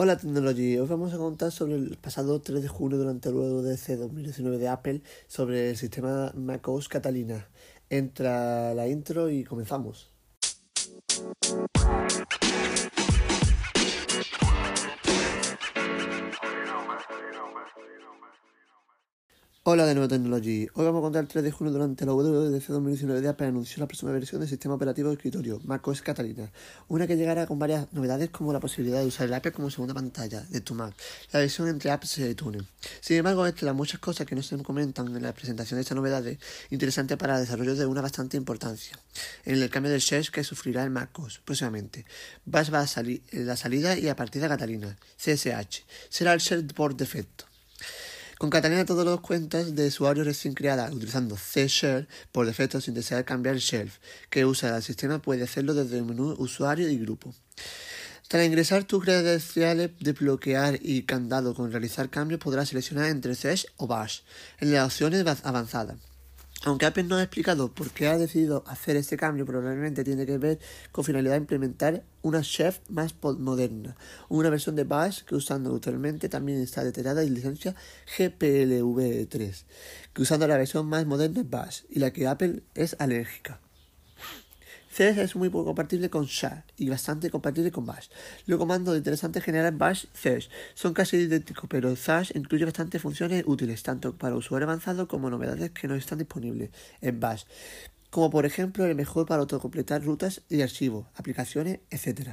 Hola Technology, hoy vamos a contar sobre el pasado 3 de junio durante el WWDC 2019 de Apple sobre el sistema macOS Catalina. Entra la intro y comenzamos. Hola de nuevo Technology. Hoy vamos a contar el 3 de junio durante la WWDC 2019 de Apple anunció la próxima versión del sistema operativo de escritorio, macOS Catalina, una que llegará con varias novedades como la posibilidad de usar el Apple como segunda pantalla de tu Mac, la versión entre apps y iTunes. Sin embargo, entre las muchas cosas que no se comentan en la presentación de estas novedades, interesante para el desarrollo de una bastante importancia, en el cambio de shell que sufrirá el macOS próximamente. Bash va a salir la salida y a partir de Catalina, CSH, será el shell por defecto. Con Catalina todos los cuentas de usuario recién creadas utilizando C-Share por defecto sin desear cambiar el shelf que usa el sistema puede hacerlo desde el menú usuario y grupo. Tras ingresar tus credenciales, desbloquear y candado con realizar cambios podrás seleccionar entre Sesh o Bash en las opciones avanzadas. Aunque Apple no ha explicado por qué ha decidido hacer este cambio, probablemente tiene que ver con finalidad de implementar una chef más moderna, una versión de Bash que usando actualmente también está detallada en licencia GPLv3, que usando la versión más moderna de Bash y la que Apple es alérgica. CS es muy compatible con SHA y bastante compatible con Bash. Los comandos interesantes generan Bash Sesh son casi idénticos, pero Sash incluye bastantes funciones útiles, tanto para usuario avanzado como novedades que no están disponibles en Bash, como por ejemplo el mejor para autocompletar rutas y archivos, aplicaciones, etc.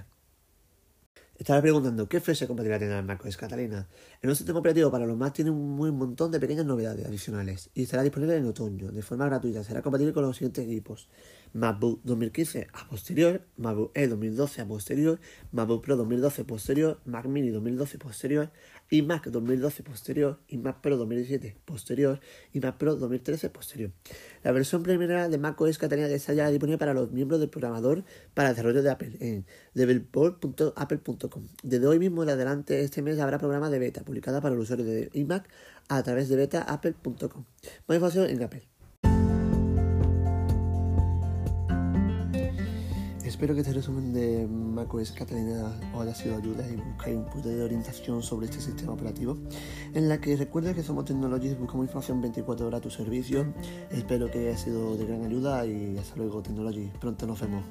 Estaba preguntando, ¿qué fecha compatibilidad tendrá el macOS Catalina? El nuevo sistema operativo para los Mac tiene un, muy montón de pequeñas novedades adicionales y estará disponible en otoño, de forma gratuita. Será compatible con los siguientes equipos. MacBook 2015 a posterior, MacBook E 2012 a posterior, MacBook Pro 2012 posterior, Mac Mini 2012 posterior, iMac 2012 posterior, iMac Pro 2017 posterior, iMac Pro 2013 posterior. La versión primera de macOS Catalina está ya disponible para los miembros del programador para desarrollo de Apple en developer.apple.com. Desde hoy mismo en adelante este mes habrá programa de beta publicada para los usuarios de iMac a través de betaapple.com. Más información en Apple. Espero que este resumen de macOS Catalina os haya sido ayuda y buscáis un punto de orientación sobre este sistema operativo. En la que recuerda que somos Technologies, buscamos información 24 horas a tu servicio. Espero que haya sido de gran ayuda y hasta luego Technologies. Pronto nos vemos.